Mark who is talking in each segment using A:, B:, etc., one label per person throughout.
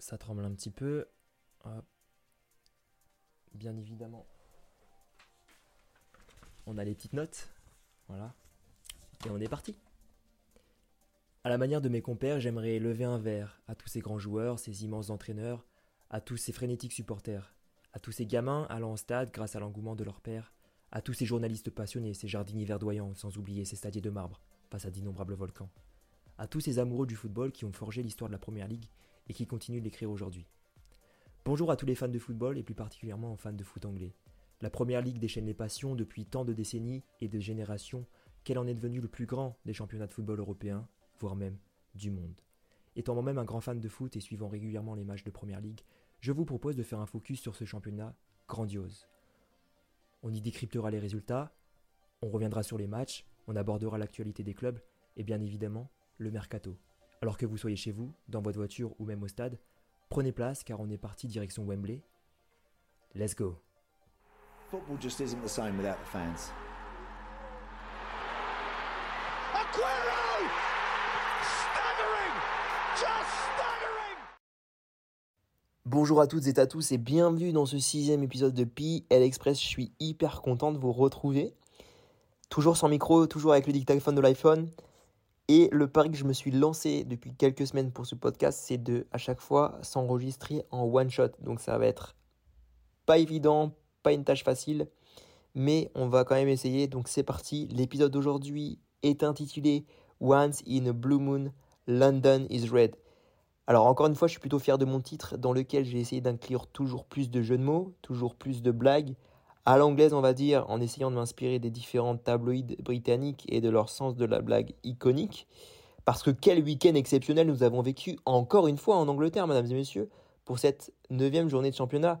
A: ça tremble un petit peu. Bien évidemment, on a les petites notes. Voilà. Et on est parti. À la manière de mes compères, j'aimerais lever un verre à tous ces grands joueurs, ces immenses entraîneurs, à tous ces frénétiques supporters, à tous ces gamins allant au stade grâce à l'engouement de leur père, à tous ces journalistes passionnés, ces jardiniers verdoyants, sans oublier ces stadiers de marbre face à d'innombrables volcans, à tous ces amoureux du football qui ont forgé l'histoire de la Première Ligue et qui continuent de l'écrire aujourd'hui. Bonjour à tous les fans de football et plus particulièrement aux fans de foot anglais. La Première Ligue déchaîne les passions depuis tant de décennies et de générations qu'elle en est devenue le plus grand des championnats de football européens voire même du monde. Étant moi-même un grand fan de foot et suivant régulièrement les matchs de Première Ligue, je vous propose de faire un focus sur ce championnat grandiose. On y décryptera les résultats, on reviendra sur les matchs, on abordera l'actualité des clubs et bien évidemment le mercato. Alors que vous soyez chez vous, dans votre voiture ou même au stade, prenez place car on est parti direction Wembley. Let's go. Football just isn't the same without the fans. Bonjour à toutes et à tous et bienvenue dans ce sixième épisode de PL Express. Je suis hyper content de vous retrouver. Toujours sans micro, toujours avec le dictaphone de l'iPhone. Et le pari que je me suis lancé depuis quelques semaines pour ce podcast, c'est de à chaque fois s'enregistrer en one shot. Donc ça va être pas évident, pas une tâche facile, mais on va quand même essayer. Donc c'est parti. L'épisode d'aujourd'hui est intitulé Once in a Blue Moon, London is Red. Alors encore une fois, je suis plutôt fier de mon titre dans lequel j'ai essayé d'inclure toujours plus de jeux de mots, toujours plus de blagues, à l'anglaise on va dire, en essayant de m'inspirer des différents tabloïds britanniques et de leur sens de la blague iconique. Parce que quel week-end exceptionnel nous avons vécu encore une fois en Angleterre, mesdames et messieurs, pour cette neuvième journée de championnat.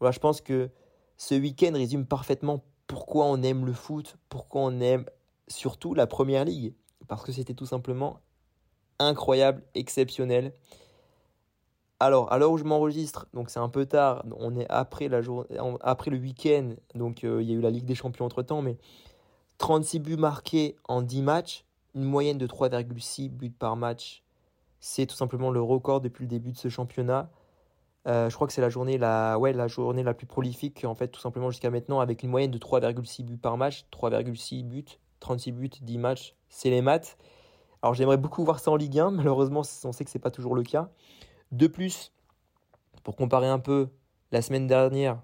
A: Voilà, je pense que ce week-end résume parfaitement pourquoi on aime le foot, pourquoi on aime surtout la première ligue. Parce que c'était tout simplement incroyable, exceptionnel. Alors, à l'heure où je m'enregistre, donc c'est un peu tard, on est après, la après le week-end, donc euh, il y a eu la Ligue des Champions entre-temps, mais 36 buts marqués en 10 matchs, une moyenne de 3,6 buts par match, c'est tout simplement le record depuis le début de ce championnat. Euh, je crois que c'est la journée la, ouais, la journée la plus prolifique, en fait, tout simplement jusqu'à maintenant, avec une moyenne de 3,6 buts par match, 3,6 buts, 36 buts, 10 matchs, c'est les maths. Alors j'aimerais beaucoup voir ça en Ligue 1, malheureusement on sait que c'est pas toujours le cas. De plus, pour comparer un peu, la semaine dernière,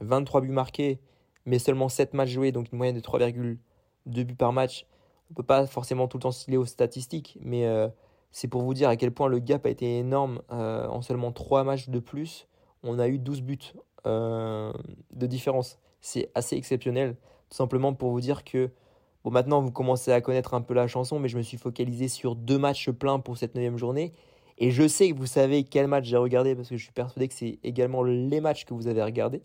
A: 23 buts marqués, mais seulement 7 matchs joués, donc une moyenne de 3,2 buts par match. On ne peut pas forcément tout le temps se aux statistiques, mais euh, c'est pour vous dire à quel point le gap a été énorme. Euh, en seulement 3 matchs de plus, on a eu 12 buts euh, de différence. C'est assez exceptionnel, tout simplement pour vous dire que Bon, maintenant, vous commencez à connaître un peu la chanson, mais je me suis focalisé sur deux matchs pleins pour cette neuvième journée. Et je sais que vous savez quel match j'ai regardé parce que je suis persuadé que c'est également les matchs que vous avez regardés.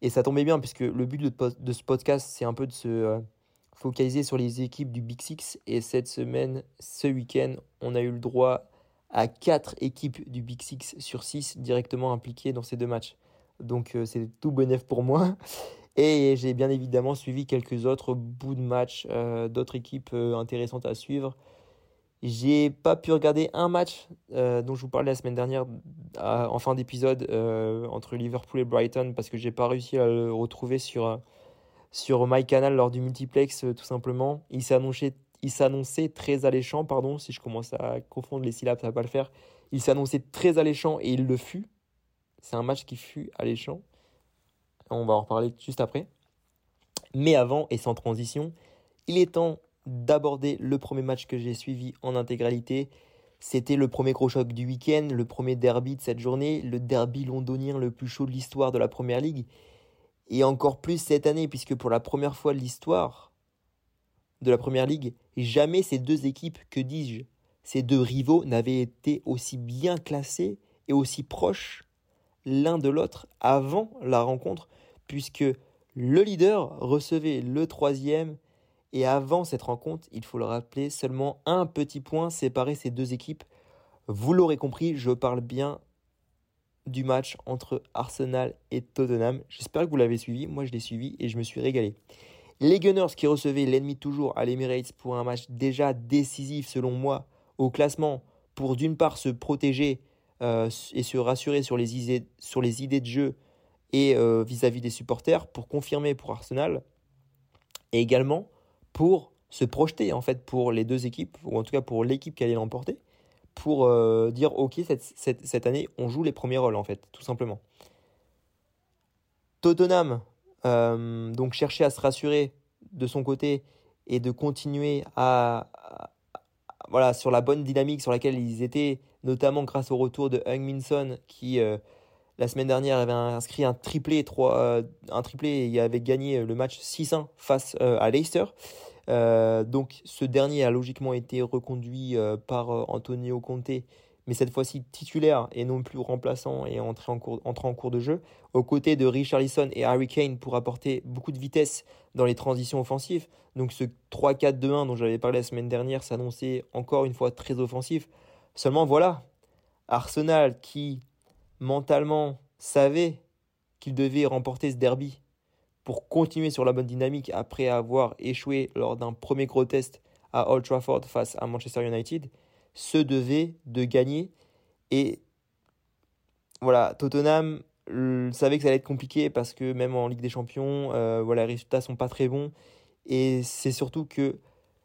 A: Et ça tombait bien puisque le but de, ce podcast, c'est un peu de se euh, focaliser sur les équipes du Big Six. Et cette semaine, ce week-end, on a eu le droit à quatre équipes du Big Six sur 6 directement impliquées dans ces deux matchs. Donc euh, c'est tout bénéf pour moi. Et j'ai bien évidemment suivi quelques autres bouts de match, euh, d'autres équipes intéressantes à suivre. J'ai pas pu regarder un match euh, dont je vous parlais la semaine dernière en fin d'épisode euh, entre Liverpool et Brighton parce que j'ai pas réussi à le retrouver sur, sur MyCanal lors du multiplex euh, tout simplement. Il s'annonçait, il s'annonçait très alléchant, pardon, si je commence à confondre les syllabes, ça va pas le faire. Il s'annonçait très alléchant et il le fut. C'est un match qui fut alléchant. On va en reparler juste après. Mais avant et sans transition, il est temps d'aborder le premier match que j'ai suivi en intégralité. C'était le premier gros choc du week-end, le premier derby de cette journée, le derby londonien le plus chaud de l'histoire de la Première Ligue. Et encore plus cette année, puisque pour la première fois de l'histoire de la Première Ligue, jamais ces deux équipes, que dis-je, ces deux rivaux n'avaient été aussi bien classés et aussi proches l'un de l'autre avant la rencontre, puisque le leader recevait le troisième et avant cette rencontre, il faut le rappeler, seulement un petit point séparait ces deux équipes. Vous l'aurez compris, je parle bien du match entre Arsenal et Tottenham. J'espère que vous l'avez suivi. Moi, je l'ai suivi et je me suis régalé. Les Gunners qui recevaient l'ennemi toujours à l'Emirates pour un match déjà décisif selon moi au classement pour d'une part se protéger et se rassurer sur les, idées, sur les idées de jeu et vis-à-vis des supporters pour confirmer pour Arsenal et également pour se projeter en fait pour les deux équipes ou en tout cas pour l'équipe qui allait l'emporter pour dire ok cette, cette, année on joue les premiers rôles en fait tout simplement. Tottenham donc chercher à se rassurer de son côté et de continuer à, voilà, sur la bonne dynamique sur laquelle ils étaient, notamment grâce au retour de Hung Minson qui euh, la semaine dernière avait inscrit un triplé, 3, euh, un triplé et avait gagné le match 6-1 face euh, à Leicester. donc ce dernier a logiquement été reconduit par Antonio Conte mais cette fois-ci titulaire et non plus remplaçant et entré en cours, en cours de jeu, aux côtés de Richarlison et Harry Kane pour apporter beaucoup de vitesse dans les transitions offensives. Donc ce 3-4-2-1 dont j'avais parlé la semaine dernière s'annonçait encore une fois très offensif. Seulement voilà, Arsenal qui mentalement savait qu'il devait remporter ce derby pour continuer sur la bonne dynamique après avoir échoué lors d'un premier gros test à Old Trafford face à Manchester United, se devait de gagner. Et voilà, Tottenham savait que ça allait être compliqué parce que même en Ligue des Champions, euh, voilà, les résultats sont pas très bons. Et c'est surtout que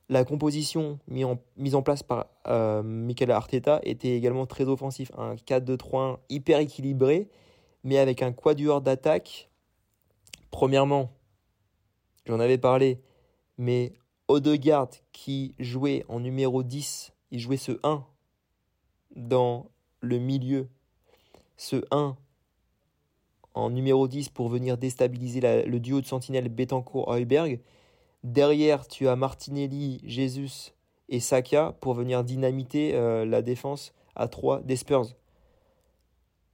A: la composition mise en, place par euh, Arteta était également très offensif. Un 4-2-3-1 hyper équilibré, mais avec un quatuor d'attaque. Premièrement, j'en avais parlé, mais Odegaard qui jouait en numéro 10 il jouait ce 1 dans le milieu, ce 1 en numéro 10 pour venir déstabiliser le duo de sentinelle Betancourt-Heuberg. Derrière, tu as Martinelli, Jesus et Saka pour venir dynamiter euh, la défense à 3 des Spurs.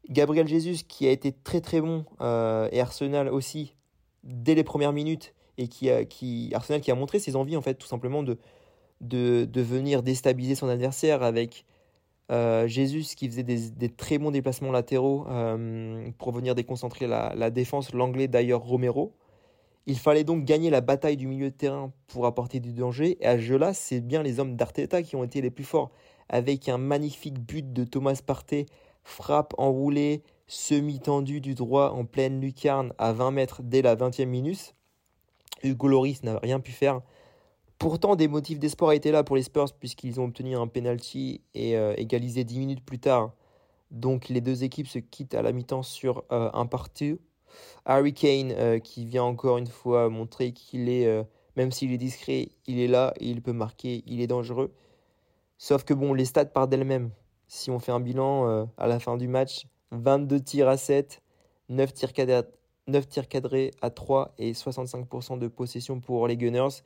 A: Gabriel Jesus qui a été très très bon euh, et Arsenal aussi dès les premières minutes et qui a, Arsenal qui a montré ses envies en fait tout simplement de, venir déstabiliser son adversaire avec euh, Jésus qui faisait des, très bons déplacements latéraux pour venir déconcentrer la défense, l'anglais d'ailleurs Romero. Il fallait donc gagner la bataille du milieu de terrain pour apporter du danger. Et à ce jeu-là, c'est bien les hommes d'Arteta qui ont été les plus forts. Avec un magnifique but de Thomas Partey, frappe enroulée, semi-tendu du droit en pleine lucarne à 20 mètres dès la 20e minute. Hugo Loris n'a rien pu faire. Pourtant, des motifs d'espoir étaient là pour les Spurs puisqu'ils ont obtenu un penalty et euh, égalisé 10 minutes plus tard. Donc les deux équipes se quittent à la mi-temps sur euh, un partout. Harry Kane euh, qui vient encore une fois montrer qu'il est, même s'il est discret, il est là, il peut marquer, il est dangereux. Sauf que bon, les stats partent d'elles-mêmes. Si on fait un bilan à la fin du match, 22 tirs à 7, 9 tirs cadrés, 9 tirs cadrés à 3 et 65% de possession pour les Gunners.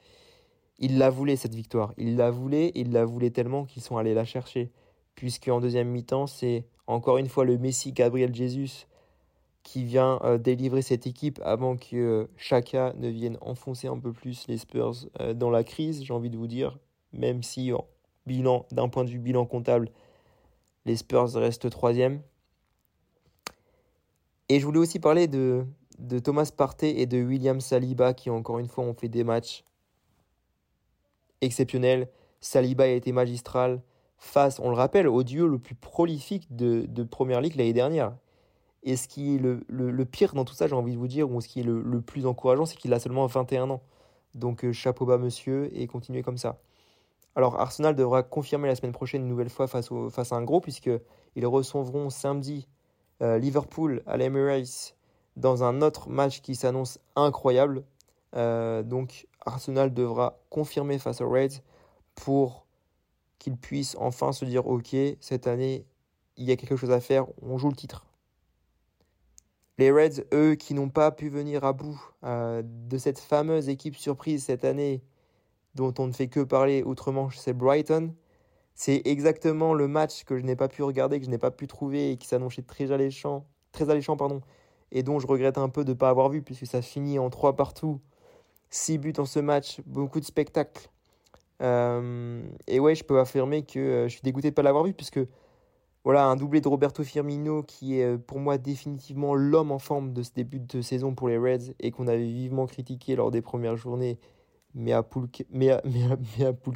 A: Il la voulait cette victoire. Il la voulait, il la voulait tellement qu'ils sont allés la chercher. Puisque en deuxième mi-temps, c'est encore une fois le Messi Gabriel Jesus qui vient euh, délivrer cette équipe avant que euh, Chaka ne vienne enfoncer un peu plus les Spurs euh, dans la crise, j'ai envie de vous dire. Même si, bilan, d'un point de vue bilan comptable, les Spurs restent troisième. Et je voulais aussi parler de, de Thomas Partey et de William Saliba qui, encore une fois, ont fait des matchs exceptionnel. Saliba a été magistral face, on le rappelle, au duo le plus prolifique de, de Première Ligue l'année dernière. Et ce qui est le, le, pire dans tout ça, j'ai envie de vous dire, ou ce qui est le, le plus encourageant, c'est qu'il a seulement 21 ans. Donc euh, chapeau bas monsieur et continuez comme ça. Alors Arsenal devra confirmer la semaine prochaine une nouvelle fois face, au, face à un gros, puisqu'ils recevront samedi euh, Liverpool à l'Emirates dans un autre match qui s'annonce incroyable. Euh, donc Arsenal devra confirmer face aux Reds pour qu'ils puissent enfin se dire ok, cette année, il y a quelque chose à faire, on joue le titre. Les Reds, eux, qui n'ont pas pu venir à bout euh, de cette fameuse équipe surprise cette année, dont on ne fait que parler autrement, c'est Brighton. C'est exactement le match que je n'ai pas pu regarder, que je n'ai pas pu trouver et qui s'annonçait très alléchant, très alléchant pardon, et dont je regrette un peu de ne pas avoir vu puisque ça finit en 3 partout 6 buts en ce match, beaucoup de spectacles. Euh, et ouais, je peux affirmer que euh, je suis dégoûté de ne pas l'avoir vu, puisque voilà, un doublé de Roberto Firmino qui est euh, pour moi définitivement l'homme en forme de ce début de saison pour les Reds et qu'on avait vivement critiqué lors des premières journées. Mais à à,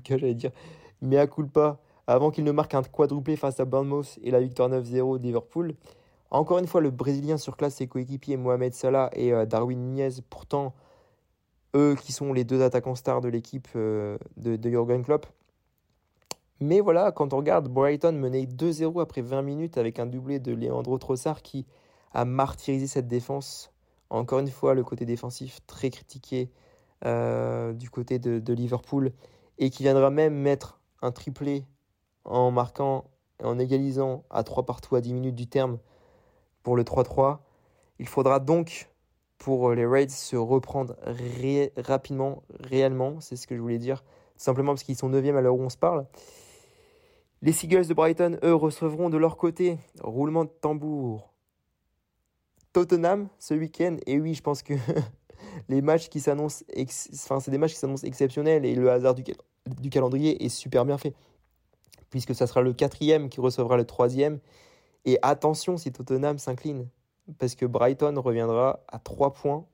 A: j'allais dire, mais à culpa avant qu'il ne marque un quadruplé face à Bournemouth et la victoire 9-0 de Liverpool. Encore une fois, le Brésilien surclasse ses coéquipiers Mohamed Salah et euh, Darwin Nunez, pourtant eux qui sont les deux attaquants stars de l'équipe euh, de, de Jurgen Klopp. Mais voilà, quand on regarde, Brighton menait 2-0 après 20 minutes avec un doublé de Leandro Trossard qui a martyrisé cette défense. Encore une fois, le côté défensif très critiqué euh, du côté de, Liverpool et qui viendra même mettre un triplé en marquant en égalisant à 3 partout à 10 minutes du terme pour le 3-3. Il faudra donc pour les Raids se reprendre rapidement, réellement, c'est ce que je voulais dire, simplement parce qu'ils sont 9e à l'heure où on se parle. Les Seagulls de Brighton, eux, recevront de leur côté, roulement de tambour, Tottenham ce week-end. Et oui, je pense que les matchs qui s'annoncent, enfin, c'est des matchs qui s'annoncent exceptionnels et le hasard du, calendrier est super bien fait. Puisque ça sera le quatrième qui recevra le troisième. Et attention si Tottenham s'incline. Parce que Brighton reviendra à 3 points.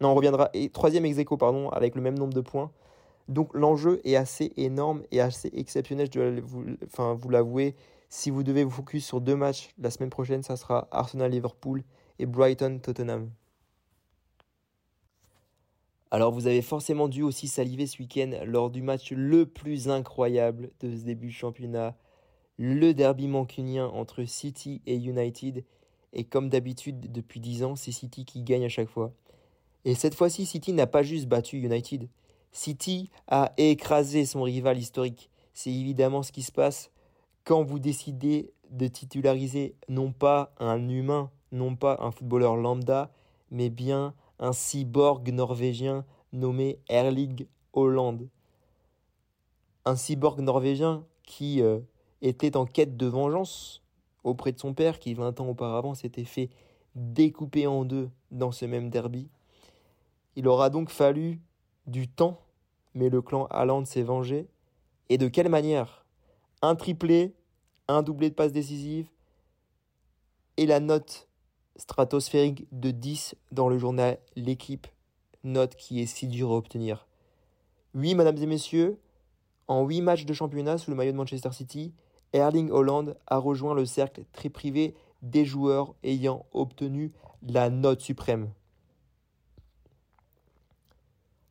A: Non, on reviendra. Et troisième ex pardon, avec le même nombre de points. Donc l'enjeu est assez énorme et assez exceptionnel, je dois vous, l'avouer. Si vous devez vous focus sur deux matchs, la semaine prochaine, ça sera Arsenal-Liverpool et Brighton-Tottenham. Alors vous avez forcément dû aussi saliver ce week-end lors du match le plus incroyable de ce début de championnat, le derby mancunien entre City et United. Et comme d'habitude depuis 10 ans, c'est City qui gagne à chaque fois. Et cette fois-ci, City n'a pas juste battu United, City a écrasé son rival historique. C'est évidemment ce qui se passe quand vous décidez de titulariser non pas un humain, non pas un footballeur lambda, mais bien un cyborg norvégien nommé Erling Holland. Un cyborg norvégien qui euh, était en quête de vengeance auprès de son père qui 20 ans auparavant s'était fait découper en deux dans ce même derby. Il aura donc fallu du temps, mais le clan Haaland s'est vengé. Et de quelle manière? Un triplé, un doublé de passes décisives et la note stratosphérique de 10 dans le journal L'équipe, note qui est si dure à obtenir. Oui, mesdames et messieurs, en 8 matchs de championnat sous le maillot de Manchester City, Erling Holland a rejoint le cercle très privé des joueurs ayant obtenu la note suprême.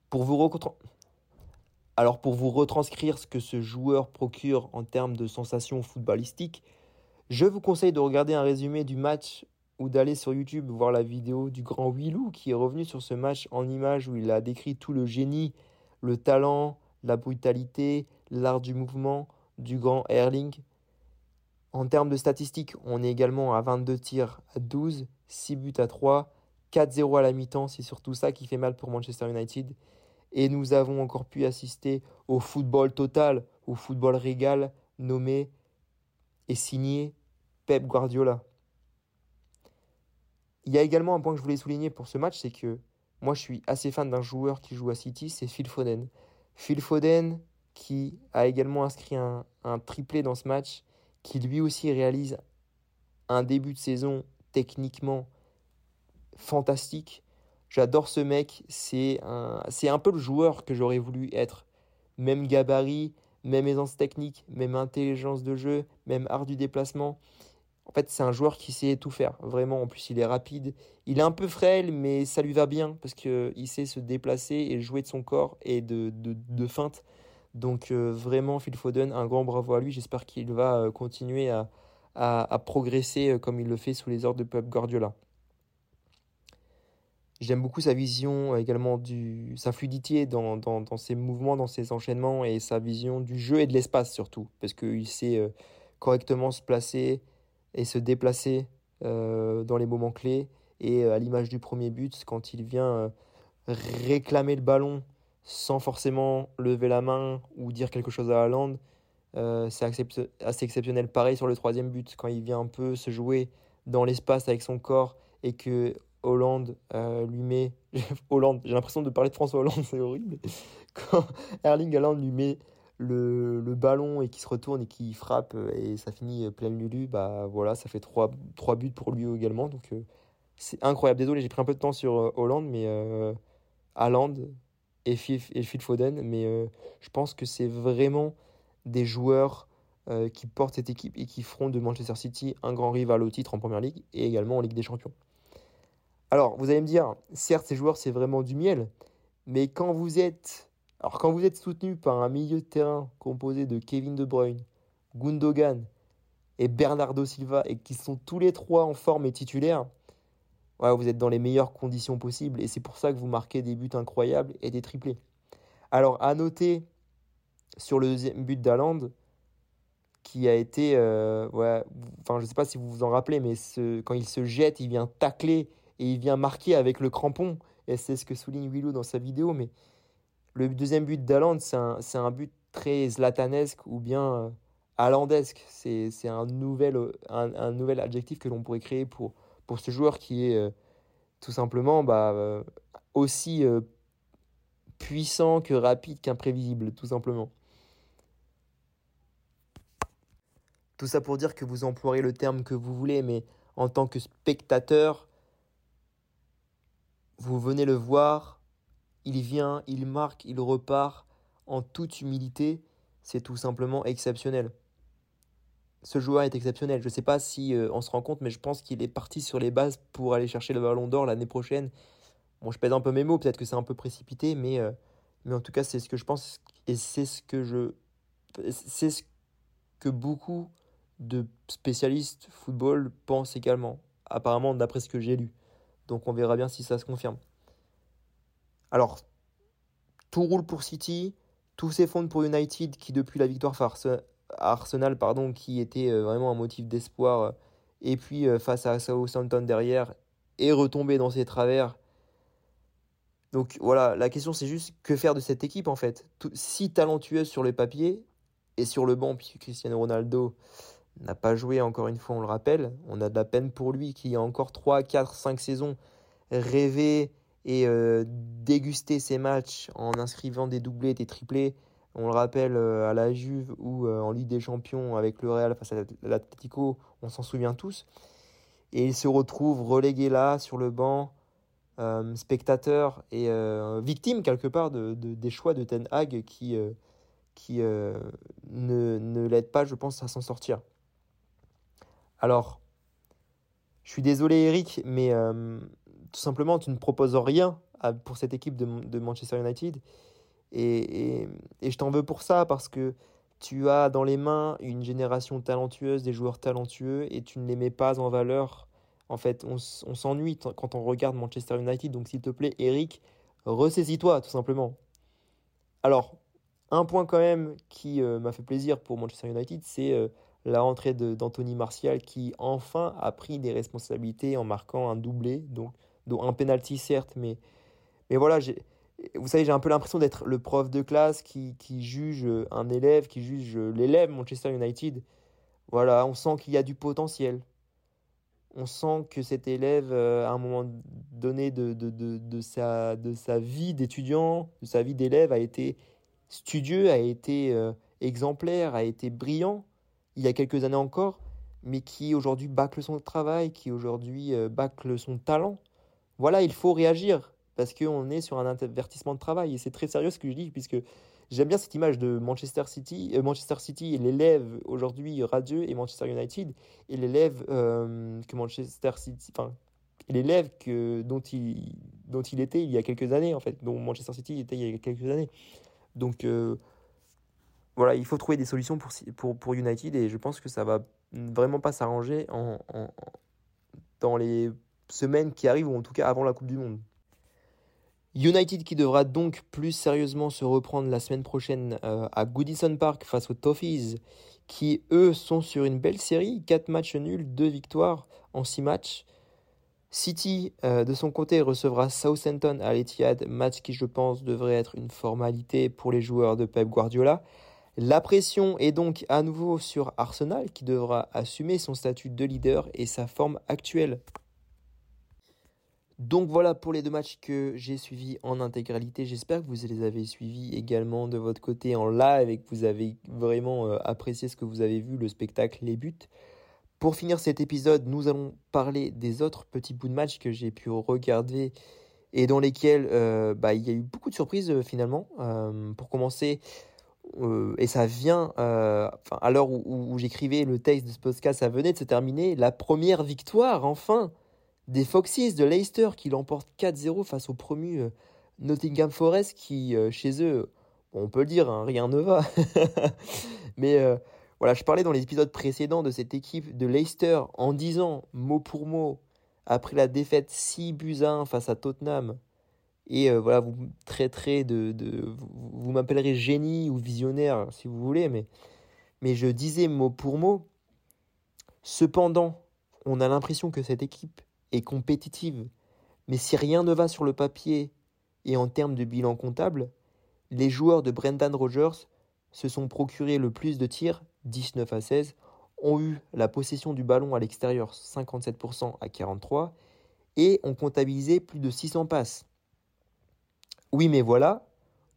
A: Pour vous, Alors pour vous retranscrire ce que ce joueur procure en termes de sensations footballistiques, je vous conseille de regarder un résumé du match ou d'aller sur YouTube voir la vidéo du grand Willou qui est revenu sur ce match en images où il a décrit tout le génie, le talent, la brutalité, l'art du mouvement du grand Erling. En termes de statistiques, on est également à 22 tirs à 12, 6 buts à 3, 4-0 à la mi-temps, c'est surtout ça qui fait mal pour Manchester United et nous avons encore pu assister au football total, au football régal nommé et signé Pep Guardiola. Il y a également un point que je voulais souligner pour ce match, c'est que moi je suis assez fan d'un joueur qui joue à City, c'est Phil Foden. Phil Foden qui a également inscrit un, triplé dans ce match, qui lui aussi réalise un début de saison techniquement fantastique J'adore ce mec, c'est un, un peu le joueur que j'aurais voulu être. Même gabarit, même aisance technique, même intelligence de jeu, même art du déplacement. En fait, c'est un joueur qui sait tout faire, vraiment. En plus, il est rapide. Il est un peu frêle, mais ça lui va bien parce qu'il sait se déplacer et jouer de son corps et de, de, feinte. Donc, euh, vraiment, Phil Foden, un grand bravo à lui. J'espère qu'il va euh, continuer à, à, à progresser euh, comme il le fait sous les ordres de Pep Guardiola. J'aime beaucoup sa vision euh, également, du, sa fluidité dans, dans, ses mouvements, dans ses enchaînements et sa vision du jeu et de l'espace surtout. Parce qu'il sait euh, correctement se placer et se déplacer euh, dans les moments clés. Et à l'image du premier but, quand il vient réclamer le ballon sans forcément lever la main ou dire quelque chose à Haaland, c'est assez exceptionnel. Pareil sur le troisième but, quand il vient un peu se jouer dans l'espace avec son corps et que Hollande euh, lui met. Hollande, j'ai l'impression de parler de François Hollande, c'est horrible. Quand Erling Haaland lui met le, le ballon et qui se retourne et qui frappe euh, et ça finit euh, plein Lulu, bah voilà, ça fait trois, trois buts pour lui également. Donc c'est incroyable. Désolé, j'ai pris un peu de temps sur Hollande, mais Haaland et Phil, et Phil Foden, mais je pense que c'est vraiment des joueurs euh, qui portent cette équipe et qui feront de Manchester City un grand rival au titre en Première Ligue et également en Ligue des Champions. Alors, vous allez me dire, certes, ces joueurs, c'est vraiment du miel, mais quand vous êtes, alors quand vous êtes soutenu par un milieu de terrain composé de Kevin De Bruyne, Gundogan et Bernardo Silva et qui sont tous les trois en forme et titulaires, vous êtes dans les meilleures conditions possibles et c'est pour ça que vous marquez des buts incroyables et des triplés. Alors, à noter sur le deuxième but d'Aland, qui a été, euh, ouais, enfin je sais pas si vous vous en rappelez, mais quand il se jette, il vient tacler et il vient marquer avec le crampon. Et c'est ce que souligne Willow dans sa vidéo. Mais le deuxième but d'Aland, c'est un, un, but très zlatanesque ou bien euh, C'est un nouvel, un, un, nouvel adjectif que l'on pourrait créer pour, pour ce joueur qui est euh, tout simplement bah, euh, aussi puissant que rapide qu'imprévisible, tout simplement. Tout ça pour dire que vous emploierez le terme que vous voulez, mais en tant que spectateur, vous venez le voir, il vient, il marque, il repart en toute humilité, c'est tout simplement exceptionnel. Ce joueur est exceptionnel. Je ne sais pas si euh, on se rend compte, mais je pense qu'il est parti sur les bases pour aller chercher le ballon d'or l'année prochaine. Bon, je pèse un peu mes mots, peut-être que c'est un peu précipité, mais, euh, mais en tout cas, c'est ce que je pense et c'est ce que je. C'est ce que beaucoup de spécialistes football pensent également, apparemment d'après ce que j'ai lu. Donc on verra bien si ça se confirme. Alors, tout roule pour City, tout s'effondre pour United qui depuis la victoire à Arsenal, pardon, qui était euh, vraiment un motif d'espoir, euh, et puis euh, face à Southampton derrière, est retombé dans ses travers. Donc voilà, la question c'est juste que faire de cette équipe en fait? si talentueuse sur le papier et sur le banc, puisque Cristiano Ronaldo n'a pas joué encore une fois, on le rappelle. On a de la peine pour lui qui a encore 3, 4, 5 saisons rêvé et euh, dégusté ses matchs en inscrivant des doublés, des triplés. On le rappelle euh, à la Juve ou euh, en Ligue des Champions avec le Real face à l'Atlético, on s'en souvient tous. Et il se retrouve relégué là sur le banc, spectateur et victime quelque part de, des choix de Ten Hag qui, qui ne, ne l'aide pas, je pense, à s'en sortir. Alors, je suis désolé Eric, mais euh, tout simplement, tu ne proposes rien pour cette équipe de, Manchester United. Et, je t'en veux pour ça, parce que tu as dans les mains une génération talentueuse, des joueurs talentueux, et tu ne les mets pas en valeur. En fait, on, s'ennuie quand on regarde Manchester United. Donc, s'il te plaît, Eric, ressaisis-toi, tout simplement. Alors, un point quand même qui euh, m'a fait plaisir pour Manchester United, c'est euh, la rentrée d'Anthony Martial qui enfin a pris des responsabilités en marquant un doublé, donc, un penalty certes, mais, mais voilà, vous savez, j'ai un peu l'impression d'être le prof de classe qui, qui, juge un élève, qui juge l'élève Manchester United. Voilà, on sent qu'il y a du potentiel. On sent que cet élève, euh, à un moment donné de, de, de, de sa, de sa vie d'étudiant, de sa vie d'élève, a été studieux, a été euh, exemplaire, a été brillant il y a quelques années encore, mais qui aujourd'hui bâcle son travail, qui aujourd'hui euh, bâcle son talent. Voilà, il faut réagir parce qu'on est sur un avertissement de travail et c'est très sérieux ce que je dis puisque j'aime bien cette image de Manchester City, euh, Manchester City l'élève aujourd'hui radieux et Manchester United et l'élève euh, que Manchester City, enfin l'élève que dont il dont il était il y a quelques années en fait, dont Manchester City était il y a quelques années. Donc voilà, il faut trouver des solutions pour, pour, pour United et je pense que ça va vraiment pas s'arranger en, dans les semaines qui arrivent ou en tout cas avant la Coupe du Monde. United qui devra donc plus sérieusement se reprendre la semaine prochaine euh, à Goodison Park face aux Toffees qui eux sont sur une belle série, 4 matchs nuls, 2 victoires en 6 matchs. City euh, de son côté recevra Southampton à l'Etihad, match qui je pense devrait être une formalité pour les joueurs de Pep Guardiola. La pression est donc à nouveau sur Arsenal qui devra assumer son statut de leader et sa forme actuelle. Donc voilà pour les deux matchs que j'ai suivis en intégralité. J'espère que vous les avez suivis également de votre côté en live et que vous avez vraiment euh, apprécié ce que vous avez vu, le spectacle, les buts. Pour finir cet épisode, nous allons parler des autres petits bouts de match que j'ai pu regarder et dans lesquels euh, bah, il y a eu beaucoup de surprises euh, finalement. pour commencer, euh, et ça vient, euh, à l'heure où, j'écrivais le texte de ce podcast, ça venait de se terminer, la première victoire, enfin, des Foxes de Leicester qui l'emportent 4-0 face au promu Nottingham Forest qui, chez eux, on peut le dire, hein, rien ne va. Mais voilà, je parlais dans les épisodes précédents de cette équipe de Leicester en disant, mot pour mot, après la défaite 6 buts à 1 face à Tottenham, et euh, voilà, vous traiterez de, de vous, m'appellerez génie ou visionnaire si vous voulez, mais, mais je disais mot pour mot. Cependant, on a l'impression que cette équipe est compétitive, mais si rien ne va sur le papier et en termes de bilan comptable, les joueurs de Brendan Rodgers se sont procurés le plus de tirs, 19 à 16, ont eu la possession du ballon à l'extérieur, 57% à 43, et ont comptabilisé plus de 600 passes. Oui, mais voilà,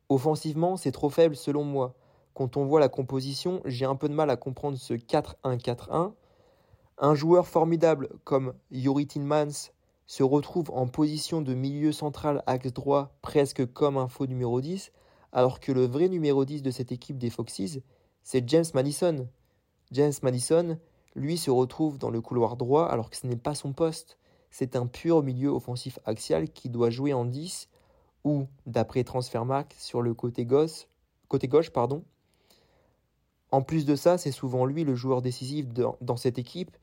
A: offensivement, c'est trop faible selon moi. Quand on voit la composition, j'ai un peu de mal à comprendre ce 4-1-4-1. Un joueur formidable comme Yuri Tillmans se retrouve en position de milieu central axe droit, presque comme un faux numéro 10, alors que le vrai numéro 10 de cette équipe des Foxes, c'est James Madison. James Madison, lui, se retrouve dans le couloir droit alors que ce n'est pas son poste. C'est un pur milieu offensif axial qui doit jouer en 10 ou, d'après Transfermarkt, sur le côté gauche. En plus de ça, c'est souvent lui le joueur décisif dans, cette équipe,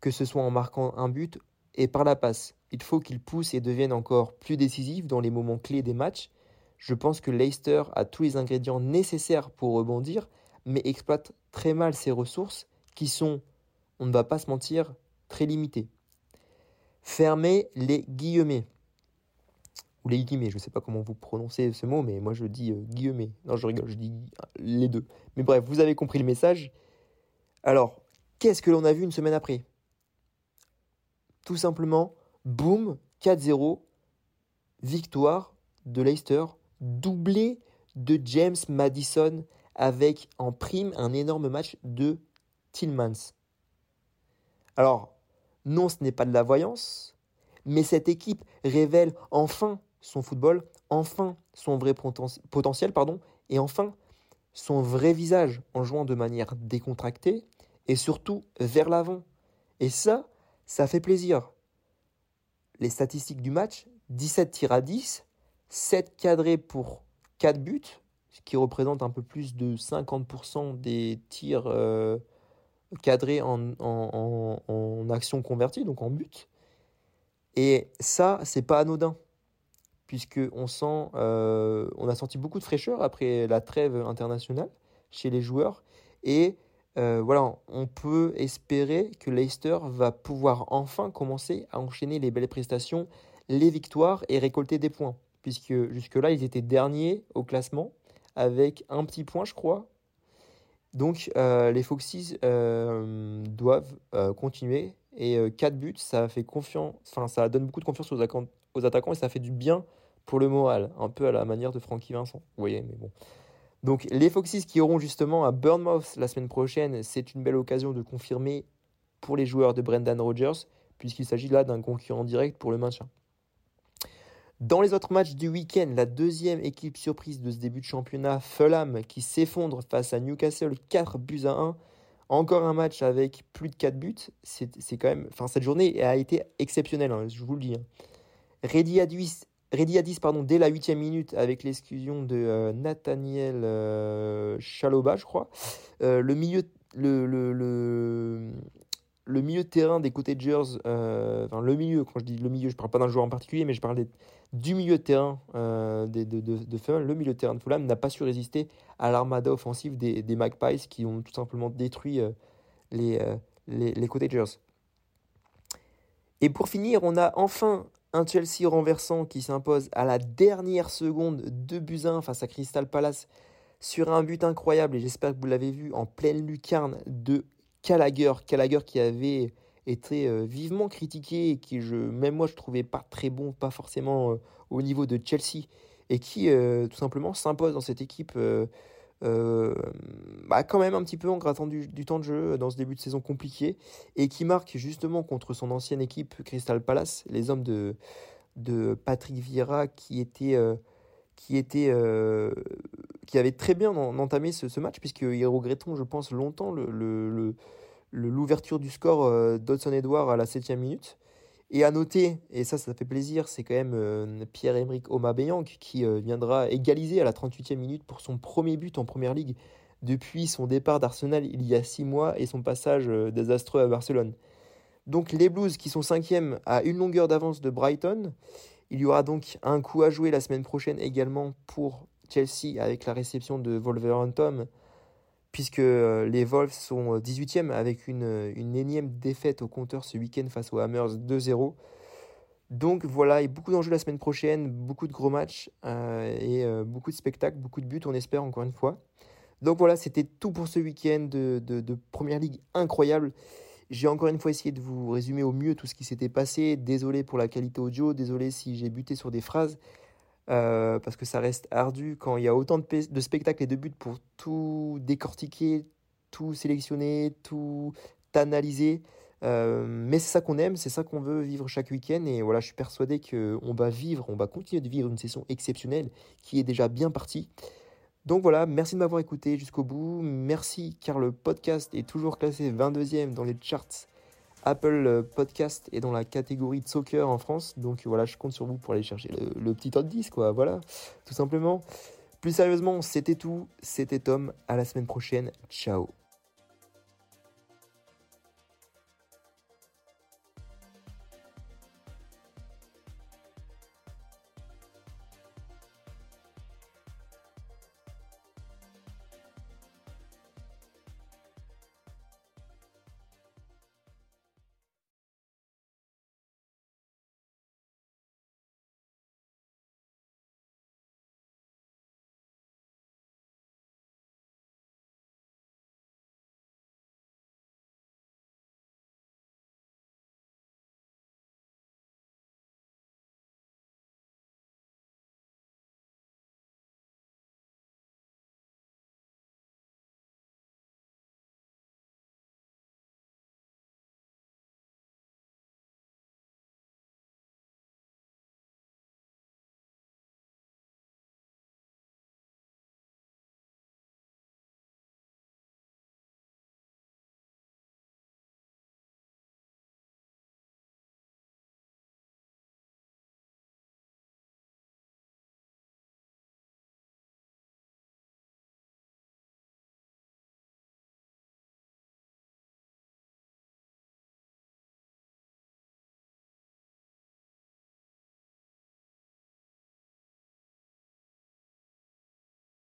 A: que ce soit en marquant un but et par la passe. Il faut qu'il pousse et devienne encore plus décisif dans les moments clés des matchs. Je pense que Leicester a tous les ingrédients nécessaires pour rebondir, mais exploite très mal ses ressources qui sont, on ne va pas se mentir, très limitées. Fermez les guillemets ou les guillemets, je ne sais pas comment vous prononcez ce mot, mais moi je dis euh, guillemets. Non, je rigole, je dis les deux. Mais bref, vous avez compris le message. Alors, qu'est-ce que l'on a vu une semaine après? Tout simplement, boum, 4-0, victoire de Leicester, doublé de James Madison avec en prime un énorme match de Tillmans. Alors, non, ce n'est pas de la voyance, mais cette équipe révèle enfin son football, enfin son vrai potentiel, pardon, et enfin son vrai visage en jouant de manière décontractée et surtout vers l'avant. Et ça, ça fait plaisir. Les statistiques du match, 17 tirs à 10, 7 cadrés pour 4 buts, ce qui représente un peu plus de 50% des tirs euh, cadrés en, en, en, action convertie, donc en but. Et ça, c'est pas anodin puisque on sent, euh, on a senti beaucoup de fraîcheur après la trêve internationale chez les joueurs. Et euh, voilà, on peut espérer que Leicester va pouvoir enfin commencer à enchaîner les belles prestations, les victoires et récolter des points, puisque jusque-là ils étaient derniers au classement avec un petit point, je crois. Donc euh, les Foxes doivent continuer. Et 4 buts, ça fait confiance, enfin ça donne beaucoup de confiance aux, aux attaquants et ça fait du bien pour le moral, un peu à la manière de Frankie Vincent. Vous voyez, mais bon. Donc les Foxes qui auront justement à Bournemouth la semaine prochaine, c'est une belle occasion de confirmer pour les joueurs de Brendan Rodgers, puisqu'il s'agit là d'un concurrent direct pour le maintien. Dans les autres matchs du week-end, la deuxième équipe surprise de ce début de championnat, Fulham, qui s'effondre face à Newcastle 4 buts à 1. Encore un match avec plus de 4 buts. C'est quand même. Enfin, cette journée a été exceptionnelle, hein, je vous le dis. Hein. Reddy Reddy 10 pardon, dès la 8 minute avec l'exclusion de euh, Nathaniel euh, Chaloba, je crois. Euh, le, milieu, le, le, milieu de terrain des côtés de enfin le milieu, quand je dis le milieu, je ne parle pas d'un joueur en particulier, mais je parle du milieu de terrain de, de, de, Fulham. Le milieu de terrain de Fulham n'a pas su résister à l'armada offensive des, des, Magpies qui ont tout simplement détruit les, les, les Cottagers. Et pour finir, on a enfin un Chelsea renversant qui s'impose à la dernière seconde de buts face à Crystal Palace sur un but incroyable, et j'espère que vous l'avez vu, en pleine lucarne de Gallagher. Gallagher qui avait été euh, vivement critiqué et qui, je, même moi, je trouvais pas très bon, pas forcément euh, au niveau de Chelsea, et qui euh, tout simplement s'impose dans cette équipe. Bah quand même un petit peu en grattant du, temps de jeu dans ce début de saison compliqué et qui marque justement contre son ancienne équipe Crystal Palace, les hommes de, de Patrick Vieira qui était, qui était qui avait très bien entamé ce, match, puisqu'ils regretteront, je pense, longtemps l'ouverture le, le, du score d'Odson Edouard à la 7 minute. Et à noter, et ça, ça fait plaisir, c'est quand même Pierre-Emerick Aubameyang qui viendra égaliser à la 38e minute pour son premier but en Première Ligue depuis son départ d'Arsenal il y a six mois et son passage désastreux à Barcelone. Donc les Blues qui sont cinquièmes à une longueur d'avance de Brighton. Il y aura donc un coup à jouer la semaine prochaine également pour Chelsea avec la réception de Wolverhampton, puisque euh, les Wolves sont 18e avec une, une énième défaite au compteur ce week-end face aux Hammers 2-0. Donc voilà, il y a beaucoup d'enjeux la semaine prochaine, beaucoup de gros matchs euh, et euh, beaucoup de spectacles, beaucoup de buts, on espère encore une fois. Donc voilà, c'était tout pour ce week-end de Première Ligue incroyable. J'ai encore une fois essayé de vous résumer au mieux tout ce qui s'était passé. Désolé pour la qualité audio, désolé si j'ai buté sur des phrases, euh, parce que ça reste ardu quand il y a autant de, spectacles et de buts pour tout décortiquer, tout sélectionner, tout analyser. Euh, mais c'est ça qu'on aime, c'est ça qu'on veut vivre chaque week-end. Et voilà, je suis persuadé qu'on va vivre, on va continuer de vivre une session exceptionnelle qui est déjà bien partie. Donc voilà, merci de m'avoir écouté jusqu'au bout. Merci car le podcast est toujours classé 22e dans les charts Apple Podcast et dans la catégorie de soccer en France. Donc voilà, je compte sur vous pour aller chercher le, petit top 10, quoi. Voilà, tout simplement. Plus sérieusement, c'était tout. C'était Tom. À la semaine prochaine. Ciao.